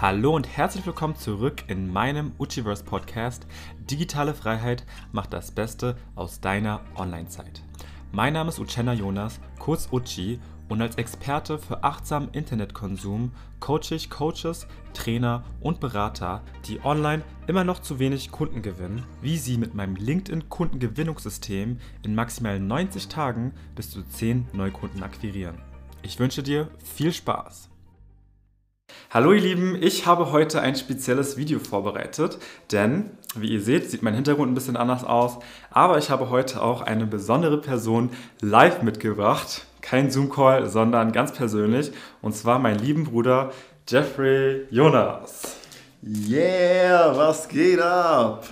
Hallo und herzlich willkommen zurück in meinem Uchiverse Podcast. Digitale Freiheit macht das Beste aus deiner Online-Zeit. Mein Name ist Uchenna Jonas, kurz Uchi, und als Experte für achtsamen Internetkonsum coache ich Coaches, Trainer und Berater, die online immer noch zu wenig Kunden gewinnen, wie sie mit meinem LinkedIn-Kundengewinnungssystem in maximal 90 Tagen bis zu 10 Neukunden akquirieren. Ich wünsche dir viel Spaß! Hallo ihr Lieben, ich habe heute ein spezielles Video vorbereitet, denn wie ihr seht, sieht mein Hintergrund ein bisschen anders aus, aber ich habe heute auch eine besondere Person live mitgebracht. Kein Zoom-Call, sondern ganz persönlich, und zwar meinen lieben Bruder Jeffrey Jonas. Yeah, was geht ab?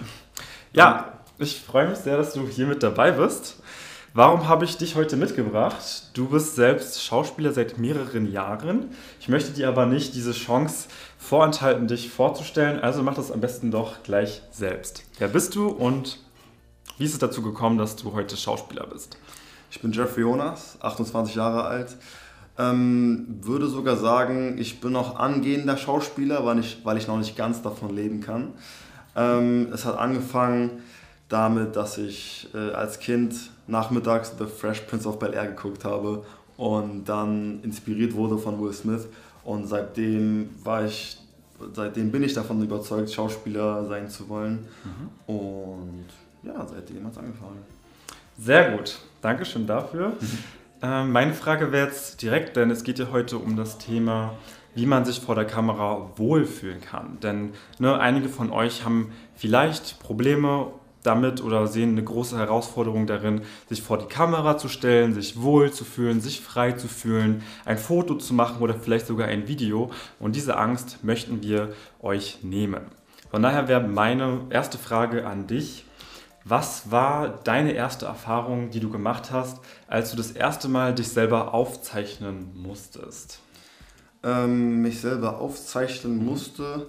Ja, ich freue mich sehr, dass du hier mit dabei bist. Warum habe ich dich heute mitgebracht? Du bist selbst Schauspieler seit mehreren Jahren. Ich möchte dir aber nicht diese Chance vorenthalten, dich vorzustellen. Also mach das am besten doch gleich selbst. Wer bist du und wie ist es dazu gekommen, dass du heute Schauspieler bist? Ich bin Jeffrey Jonas, 28 Jahre alt. Ähm, würde sogar sagen, ich bin noch angehender Schauspieler, weil ich, weil ich noch nicht ganz davon leben kann. Ähm, es hat angefangen damit, dass ich äh, als Kind nachmittags The Fresh Prince of Bel Air geguckt habe und dann inspiriert wurde von Will Smith. Und seitdem war ich, seitdem bin ich davon überzeugt, Schauspieler sein zu wollen. Mhm. Und ja, seitdem hat es angefangen. Sehr gut, Dankeschön dafür. Mhm. Ähm, meine Frage wäre jetzt direkt, denn es geht ja heute um das Thema, wie man sich vor der Kamera wohlfühlen kann. Denn ne, einige von euch haben vielleicht Probleme damit oder sehen eine große Herausforderung darin, sich vor die Kamera zu stellen, sich wohl zu fühlen, sich frei zu fühlen, ein Foto zu machen oder vielleicht sogar ein Video. Und diese Angst möchten wir euch nehmen. Von daher wäre meine erste Frage an dich. Was war deine erste Erfahrung, die du gemacht hast, als du das erste Mal dich selber aufzeichnen musstest? Ähm, mich selber aufzeichnen musste.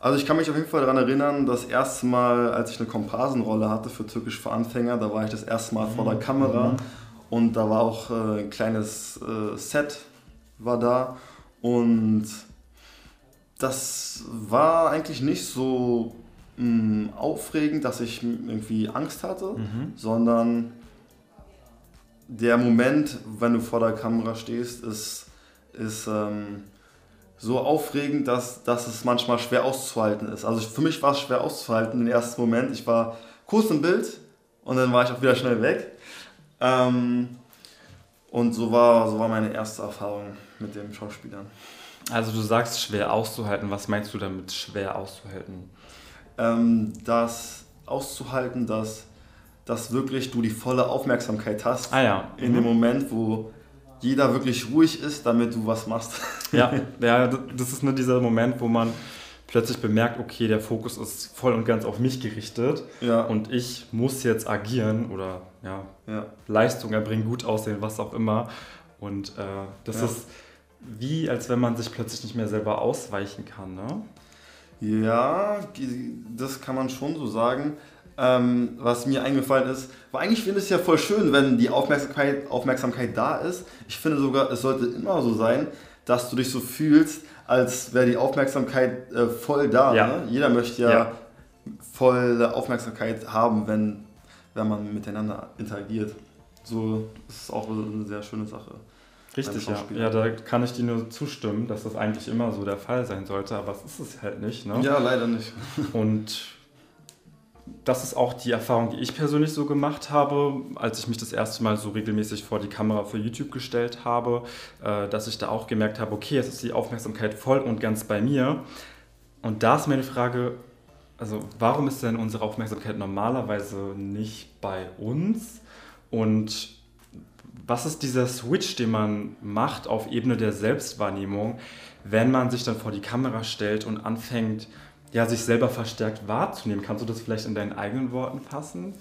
Also ich kann mich auf jeden Fall daran erinnern, das erste Mal, als ich eine Komparsenrolle hatte für Türkisch für Anfänger, da war ich das erste Mal vor der mhm. Kamera mhm. und da war auch äh, ein kleines äh, Set war da und das war eigentlich nicht so mh, mm, aufregend, dass ich irgendwie Angst hatte, mhm. sondern der Moment, wenn du vor der Kamera stehst, ist, ist ähm, so aufregend, dass, dass es manchmal schwer auszuhalten ist. Also für mich war es schwer auszuhalten im ersten Moment. Ich war kurz im Bild und dann war ich auch wieder schnell weg. Ähm, und so war, so war meine erste Erfahrung mit den Schauspielern. Also du sagst schwer auszuhalten. Was meinst du damit schwer auszuhalten? Ähm, das auszuhalten, dass, dass wirklich du die volle Aufmerksamkeit hast ah, ja. in dem mhm. Moment, wo jeder wirklich ruhig ist, damit du was machst. Ja, ja das ist nur dieser Moment, wo man plötzlich bemerkt, okay, der Fokus ist voll und ganz auf mich gerichtet ja. und ich muss jetzt agieren oder ja, ja. Leistung erbringen, gut aussehen, was auch immer. Und äh, das ja. ist wie, als wenn man sich plötzlich nicht mehr selber ausweichen kann, ne? Ja, das kann man schon so sagen. Ähm, was mir eingefallen ist, weil eigentlich finde ich es ja voll schön, wenn die Aufmerksamkeit, Aufmerksamkeit da ist. Ich finde sogar, es sollte immer so sein, dass du dich so fühlst, als wäre die Aufmerksamkeit äh, voll da. Ja. Ne? Jeder möchte ja, ja volle Aufmerksamkeit haben, wenn, wenn man miteinander interagiert. So ist es auch eine sehr schöne Sache. Richtig, ja. Ja, da kann ich dir nur zustimmen, dass das eigentlich immer so der Fall sein sollte, aber es ist es halt nicht. Ne? Ja, leider nicht. Und das ist auch die Erfahrung, die ich persönlich so gemacht habe, als ich mich das erste Mal so regelmäßig vor die Kamera für YouTube gestellt habe, äh, dass ich da auch gemerkt habe, okay, jetzt ist die Aufmerksamkeit voll und ganz bei mir. Und da ist meine Frage, also warum ist denn unsere Aufmerksamkeit normalerweise nicht bei uns? Und was ist dieser Switch, den man macht auf Ebene der Selbstwahrnehmung, wenn man sich dann vor die Kamera stellt und anfängt, ja, sich selber verstärkt wahrzunehmen. Kannst du das vielleicht in deinen eigenen Worten fassen?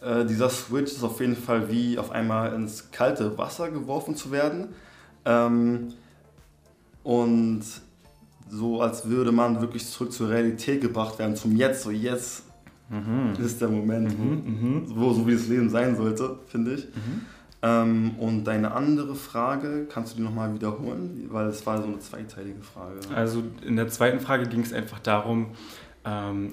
Äh, dieser Switch ist auf jeden Fall wie auf einmal ins kalte Wasser geworfen zu werden. Ähm, und so als würde man wirklich zurück zur Realität gebracht werden, zum Jetzt, so jetzt mhm. ist der Moment, mhm, wo, mhm. wo, so wie das Leben sein sollte, finde ich. Mhm. Ähm, und deine andere Frage, kannst du die nochmal wiederholen? Weil es war so eine zweiteilige Frage. Also in der zweiten Frage ging es einfach darum, ähm,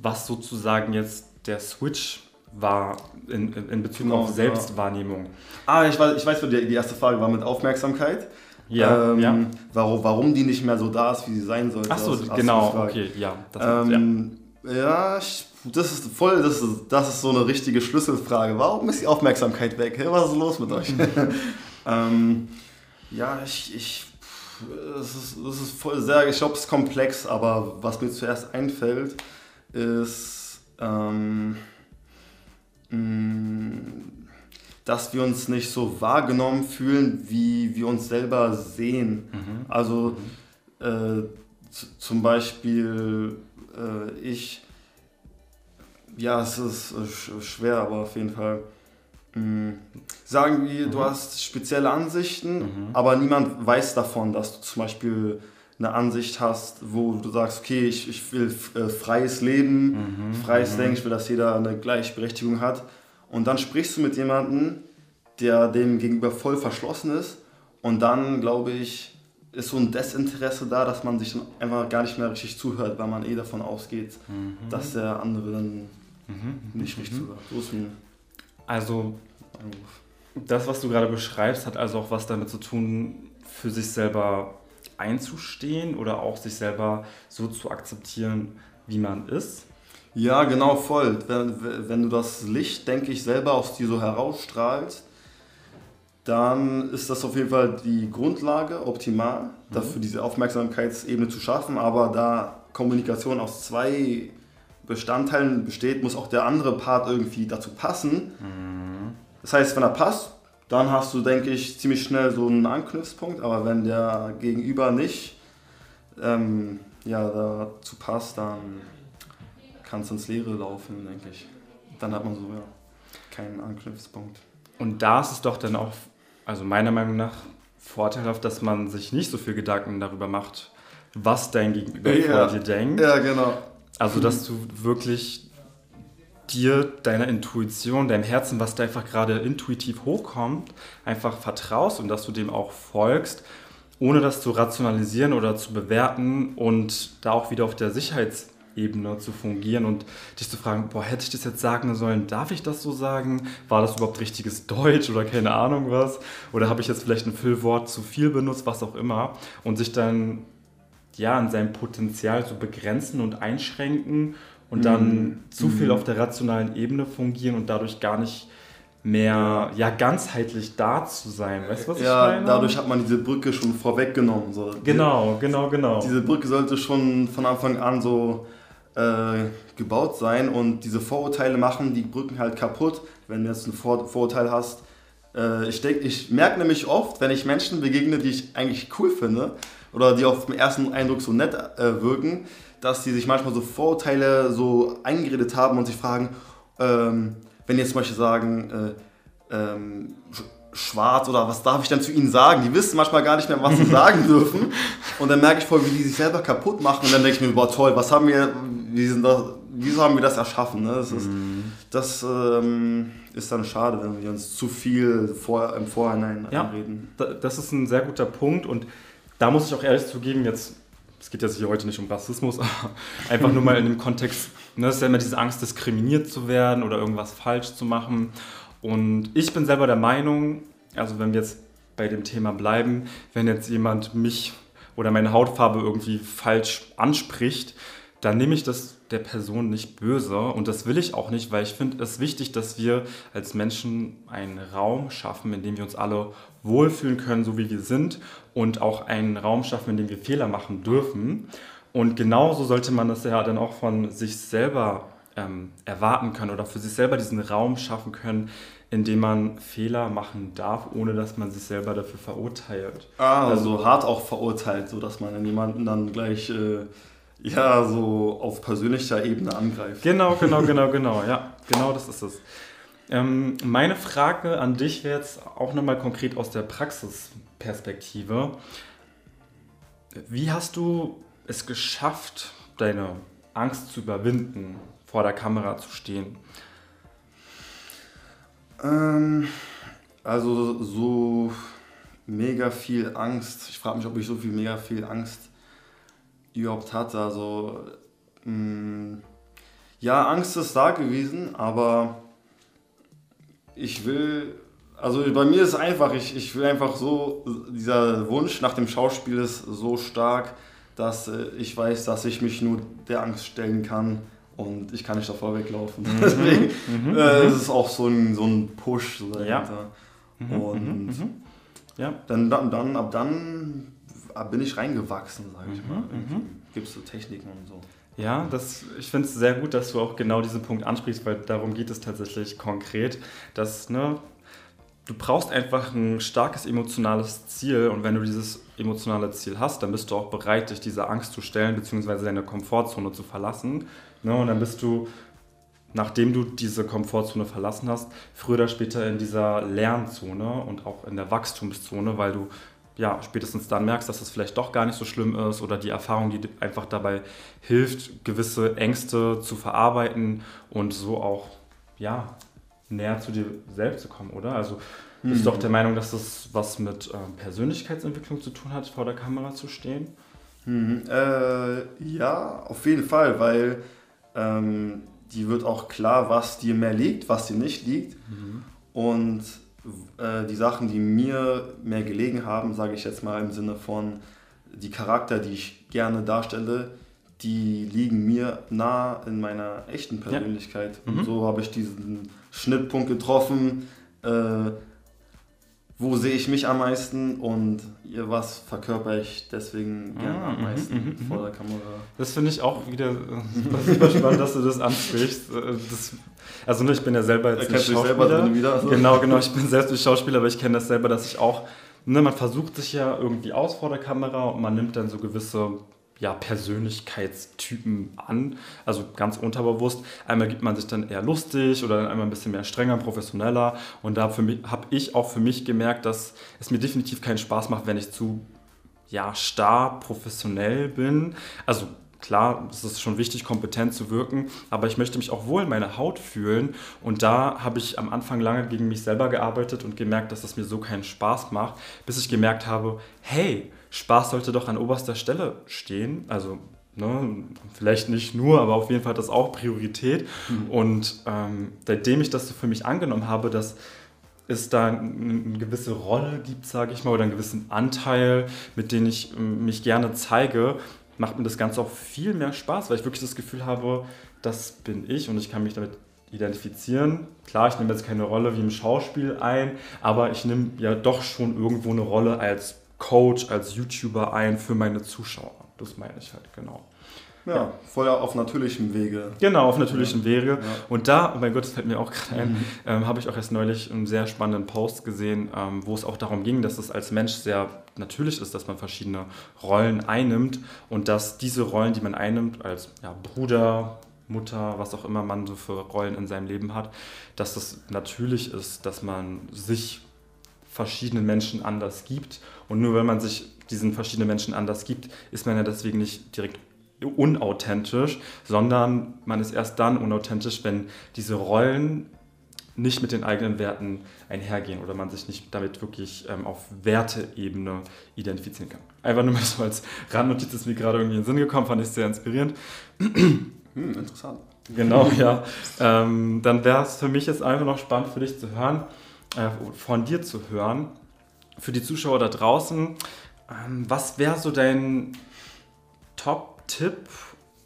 was sozusagen jetzt der Switch war in, in Bezug genau, auf Selbstwahrnehmung. Ja. Ah, ich weiß, ich weiß, die, die erste Frage war mit Aufmerksamkeit. Ja, ähm, ja. Warum, warum die nicht mehr so da ist, wie sie sein sollte. Ach so, genau, okay, ja. Das ähm, ja, ja ich, das ist voll, das ist, das ist so eine richtige Schlüsselfrage. Warum ist die Aufmerksamkeit weg? Hey, was ist los mit euch? ähm, ja, ich, ich es ist, es ist voll sehr, ich glaube, es ist komplex, aber was mir zuerst einfällt, ist, ähm, mh, dass wir uns nicht so wahrgenommen fühlen, wie wir uns selber sehen. Mhm. Also mhm. äh, zum Beispiel äh, ich, ja, es ist äh, schwer, aber auf jeden Fall. Mh, mm, sagen wir, mhm. du hast spezielle Ansichten, mhm. aber niemand weiß davon, dass du zum Beispiel eine Ansicht hast, wo du sagst, okay, ich, ich will äh, freies Leben, mhm. freies mhm. Denken, ich will, dass jeder eine Gleichberechtigung hat. Und dann sprichst du mit jemandem, der dem gegenüber voll verschlossen ist. Und dann, glaube ich, ist so ein Desinteresse da, dass man sich dann einfach gar nicht mehr richtig zuhört, weil man eh davon ausgeht, mhm. dass der andere dann mhm. nicht richtig mhm. zuhört. So ist ein also, das, was du gerade beschreibst, hat also auch was damit zu tun, für sich selber einzustehen oder auch sich selber so zu akzeptieren, wie man ist. Ja, genau, voll. Wenn, wenn du das Licht, denke ich, selber aus dir so herausstrahlst, dann ist das auf jeden Fall die Grundlage, optimal, mhm. dafür diese Aufmerksamkeitsebene zu schaffen. Aber da Kommunikation aus zwei Bestandteilen besteht, muss auch der andere Part irgendwie dazu passen. Mhm. Das heißt, wenn er passt, dann hast du, denke ich, ziemlich schnell so einen Anknüpfpunkt. Aber wenn der Gegenüber nicht ähm, ja, dazu passt, dann kann es ins Leere laufen, denke ich. Dann hat man so ja, keinen Anknüpfungspunkt. Und da ist es doch dann auch, also meiner Meinung nach, vorteilhaft, dass man sich nicht so viel Gedanken darüber macht, was dein Gegenüber ja. dir denkt. Ja, genau. Also, dass du wirklich dir, deiner Intuition, deinem Herzen, was da einfach gerade intuitiv hochkommt, einfach vertraust und dass du dem auch folgst, ohne das zu rationalisieren oder zu bewerten und da auch wieder auf der Sicherheits- Ebene zu fungieren und dich zu fragen, boah, hätte ich das jetzt sagen sollen, darf ich das so sagen? War das überhaupt richtiges Deutsch oder keine Ahnung was? Oder habe ich jetzt vielleicht ein Füllwort zu viel benutzt, was auch immer? Und sich dann ja an seinem Potenzial so begrenzen und einschränken und dann mhm. zu viel mhm. auf der rationalen Ebene fungieren und dadurch gar nicht mehr ja, ganzheitlich da zu sein. Weißt du, was ja, ich meine? Ja, dadurch hat man diese Brücke schon vorweggenommen. So. Genau, genau, genau. Diese Brücke sollte schon von Anfang an so äh, gebaut sein und diese Vorurteile machen die Brücken halt kaputt, wenn du jetzt ein Vor Vorurteil hast. Äh, ich denk, ich merke nämlich oft, wenn ich Menschen begegne, die ich eigentlich cool finde oder die auf den ersten Eindruck so nett äh, wirken, dass die sich manchmal so Vorurteile so eingeredet haben und sich fragen, ähm, wenn jetzt zum Beispiel sagen, äh, ähm, schwarz oder was darf ich dann zu ihnen sagen? Die wissen manchmal gar nicht mehr, was sie sagen dürfen. Und dann merke ich voll, wie die sich selber kaputt machen. Und dann denke ich mir, boah, toll, was haben wir, wie sind das, wieso haben wir das erschaffen? Ne? Das, ist, mhm. das ähm, ist dann schade, wenn wir uns zu viel vor, im Vorhinein ja, anreden. Das ist ein sehr guter Punkt. Und da muss ich auch ehrlich zugeben, jetzt, es geht jetzt hier heute nicht um Rassismus, aber einfach nur mal in dem Kontext, ne, es ist ja immer diese Angst, diskriminiert zu werden oder irgendwas falsch zu machen. Und ich bin selber der Meinung, also wenn wir jetzt bei dem Thema bleiben, wenn jetzt jemand mich oder meine Hautfarbe irgendwie falsch anspricht, dann nehme ich das der Person nicht böse und das will ich auch nicht, weil ich finde es wichtig, dass wir als Menschen einen Raum schaffen, in dem wir uns alle wohlfühlen können, so wie wir sind und auch einen Raum schaffen, in dem wir Fehler machen dürfen. Und genauso sollte man das ja dann auch von sich selber ähm, erwarten können oder für sich selber diesen Raum schaffen können, in dem man Fehler machen darf, ohne dass man sich selber dafür verurteilt. Ah, also, also hart auch verurteilt, sodass man jemanden dann gleich äh, ja so auf persönlicher Ebene angreift. Genau, genau, genau, genau, ja, genau das ist es. Ähm, meine Frage an dich jetzt auch nochmal konkret aus der Praxisperspektive. Wie hast du es geschafft, deine Angst zu überwinden? vor der Kamera zu stehen? Ähm, Also so mega viel Angst. Ich frage mich, ob ich so viel mega viel Angst überhaupt hatte. Also mh, mm, ja, Angst ist da gewesen, aber ich will, also bei mir ist einfach, ich, ich will einfach so, dieser Wunsch nach dem Schauspiel ist so stark, dass äh, ich weiß, dass ich mich nur der Angst stellen kann und ich kann nicht davor weglaufen. Mhm. Deswegen mhm. äh, ist es auch so ein, so ein Push so dahinter. Ja. Mhm. Und mhm. ja. Dann, dann, dann, ab dann bin ich reingewachsen, sage ich mal. Gibt es so Techniken und so. Ja, das, ich finde es sehr gut, dass du auch genau diesen Punkt ansprichst, weil darum geht es tatsächlich konkret, dass ne, du brauchst einfach ein starkes emotionales Ziel und wenn du dieses emotionale Ziel hast, dann bist du auch bereit, dich dieser Angst zu stellen, beziehungsweise deine Komfortzone zu verlassen. Ne, und dann bist du, nachdem du diese Komfortzone verlassen hast, früher oder später in dieser Lernzone und auch in der Wachstumszone, weil du ja, spätestens dann merkst, dass es das vielleicht doch gar nicht so schlimm ist oder die Erfahrung, die einfach dabei hilft, gewisse Ängste zu verarbeiten und so auch ja, näher zu dir selbst zu kommen, oder? Also bist mhm. du auch der Meinung, dass das was mit äh, Persönlichkeitsentwicklung zu tun hat, vor der Kamera zu stehen? Mhm. Äh, ja, auf jeden Fall, weil ähm, die wird auch klar, was dir mehr liegt, was dir nicht liegt. Mhm. Und äh, die Sachen, die mir mehr gelegen haben, sage ich jetzt mal im Sinne von die Charakter, die ich gerne darstelle, die liegen mir nah in meiner echten Persönlichkeit. Ja. Mhm. Und so habe ich diesen Schnittpunkt getroffen, äh, wo sehe ich mich am meisten und was verkörper ich deswegen gerne ah, am mhm, meisten mm, mm, vor der Kamera. Das finde ich auch wieder super spannend, dass du das ansprichst. Äh, das, also ich bin ja selber jetzt nicht Schauspieler. Selber wieder, also. Genau, genau, ich bin selbst nicht Schauspieler, aber ich kenne das selber, dass ich auch, ne, man versucht sich ja irgendwie aus vor der Kamera und man nimmt dann so gewisse ja, Persönlichkeitstypen an, also ganz unterbewusst. Einmal gibt man sich dann eher lustig oder dann einmal ein bisschen mehr strenger, professioneller. Und da habe ich auch für mich gemerkt, dass es mir definitiv keinen Spaß macht, wenn ich zu ja, starr professionell bin. Also klar, es ist schon wichtig, kompetent zu wirken, aber ich möchte mich auch wohl in meiner Haut fühlen. Und da habe ich am Anfang lange gegen mich selber gearbeitet und gemerkt, dass das mir so keinen Spaß macht, bis ich gemerkt habe, hey, Spaß sollte doch an oberster Stelle stehen. Also Ne, vielleicht nicht nur, aber auf jeden Fall hat das auch Priorität. Mhm. Und ähm, seitdem ich das so für mich angenommen habe, dass es da eine gewisse Rolle gibt, sage ich mal, oder einen gewissen Anteil, mit dem ich mich gerne zeige, macht mir das Ganze auch viel mehr Spaß, weil ich wirklich das Gefühl habe, das bin ich und ich kann mich damit identifizieren. Klar, ich nehme jetzt keine Rolle wie im Schauspiel ein, aber ich nehme ja doch schon irgendwo eine Rolle als Coach, als YouTuber ein für meine Zuschauer. Das meine ich halt, genau. Ja, ja, voll auf natürlichem Wege. Genau, auf natürlichem ja. Wege. Ja. Und da, oh mein Gott, das fällt mir auch gerade ein, mhm. ähm, habe ich auch erst neulich einen sehr spannenden Post gesehen, ähm, wo es auch darum ging, dass es als Mensch sehr natürlich ist, dass man verschiedene Rollen einnimmt und dass diese Rollen, die man einnimmt, als Bruder, Mutter, was auch immer man so für Rollen in seinem Leben hat, dass das natürlich ist, dass man sich verschiedenen Menschen anders gibt. Und nur wenn man sich diesen verschiedenen Menschen anders gibt, ist man ja deswegen nicht direkt unauthentisch, sondern man ist erst dann unauthentisch, wenn diese Rollen nicht mit den eigenen Werten einhergehen oder man sich nicht damit wirklich ähm, auf Werteebene identifizieren kann. Einfach nur mal so als Randnotiz ist mir gerade irgendwie in den Sinn gekommen, fand ich sehr inspirierend. Hm, interessant. Genau, ja. Ähm, dann wäre es für mich jetzt einfach noch spannend für dich zu hören, äh, von dir zu hören, für die Zuschauer da draußen. Ähm, was wäre so dein Top-Tipp,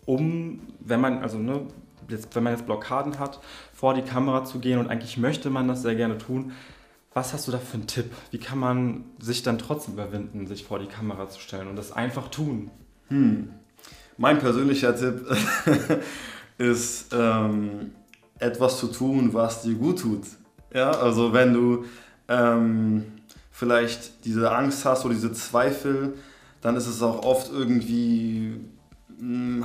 um, wenn man, also ne, jetzt, wenn man jetzt Blockaden hat, vor die Kamera zu gehen und eigentlich möchte man das sehr gerne tun. Was hast du da für einen Tipp? Wie kann man sich dann trotzdem überwinden, sich vor die Kamera zu stellen und das einfach tun? Hm. Mein persönlicher Tipp ist, ähm, etwas zu tun, was dir gut tut. Ja, also wenn du ähm, vielleicht diese Angst hast oder diese Zweifel, dann ist es auch oft irgendwie,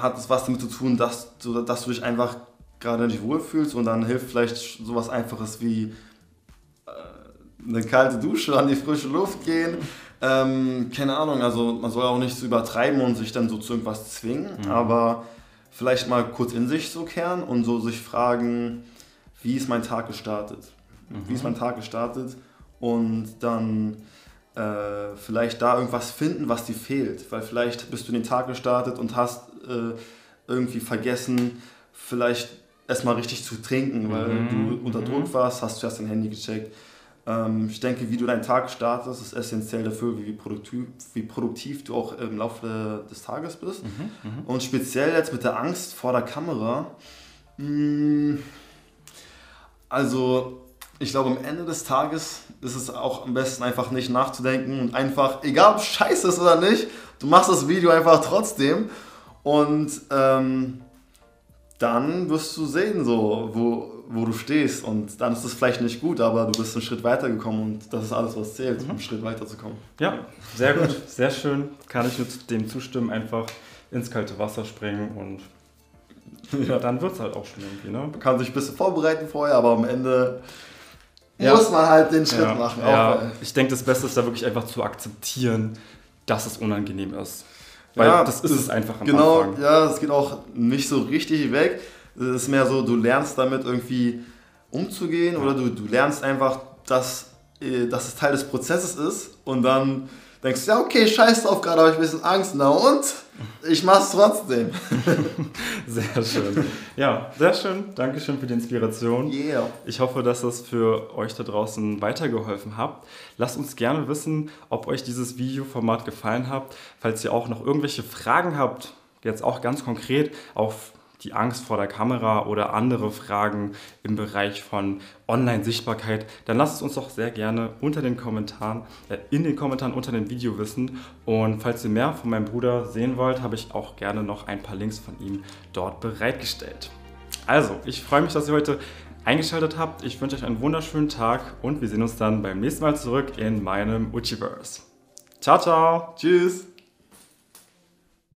hat es was damit zu tun, dass du, dass du dich einfach gerade nicht wohlfühlst und dann hilft vielleicht sowas Einfaches wie äh, eine kalte Dusche an die frische Luft gehen. Ähm, keine Ahnung, also man soll auch nicht so übertreiben und sich dann so zu irgendwas zwingen, mhm. aber vielleicht mal kurz in sich so kehren und so sich fragen, wie ist mein Tag gestartet? Mhm. Wie ist mein Tag gestartet? und dann äh, vielleicht da irgendwas finden, was dir fehlt. Weil vielleicht bist du in den Tag gestartet und hast äh, irgendwie vergessen, vielleicht erstmal richtig zu trinken, weil mhm. du unter Druck mhm. warst, hast zuerst dein Handy gecheckt. Ähm, ich denke, wie du deinen Tag startest, ist essentiell dafür, wie produktiv, wie produktiv du auch im Laufe des Tages bist. Mhm. mhm. Und speziell jetzt mit der Angst vor der Kamera. Mh, mm, also ich glaube, am Ende des Tages ist es auch am besten einfach nicht nachzudenken und einfach, egal ob scheiße ist oder nicht, du machst das Video einfach trotzdem und ähm, dann wirst du sehen, so, wo, wo du stehst und dann ist es vielleicht nicht gut, aber du bist einen Schritt weitergekommen und das ist alles, was zählt, mhm. einen Schritt weiterzukommen. Ja, sehr gut, sehr schön. Kann ich nur dem zustimmen, einfach ins kalte Wasser springen und ja, dann wird es halt auch schon irgendwie. Ne? Man kann sich ein bisschen vorbereiten vorher, aber am Ende ja. muss man halt den Schritt ja. machen. Ja. Auch, ich denke, das Beste ist da wirklich einfach zu akzeptieren, dass es unangenehm ist. Weil ja, das ist es einfach am genau, Anfang. Ja, es geht auch nicht so richtig weg. Es ist mehr so, du lernst damit irgendwie umzugehen oder du, du lernst einfach, dass, äh, dass es Teil des Prozesses ist und dann denkst du, ja, okay, scheiß drauf, gerade habe ich ein bisschen Angst. Na und? Ich mach's trotzdem. sehr schön. Ja, sehr schön. Dankeschön für die Inspiration. Yeah. Ich hoffe, dass das für euch da draußen weitergeholfen hat. Lasst uns gerne wissen, ob euch dieses Videoformat gefallen hat. Falls ihr auch noch irgendwelche Fragen habt, jetzt auch ganz konkret auf die Angst vor der Kamera oder andere Fragen im Bereich von Online-Sichtbarkeit, dann lasst es uns doch sehr gerne unter den Kommentaren, äh, in den Kommentaren unter dem Video wissen. Und falls ihr mehr von meinem Bruder sehen wollt, habe ich auch gerne noch ein paar Links von ihm dort bereitgestellt. Also, ich freue mich, dass ihr heute eingeschaltet habt. Ich wünsche euch einen wunderschönen Tag und wir sehen uns dann beim nächsten Mal zurück in meinem Uchiverse. Ciao, ciao. Tschüss.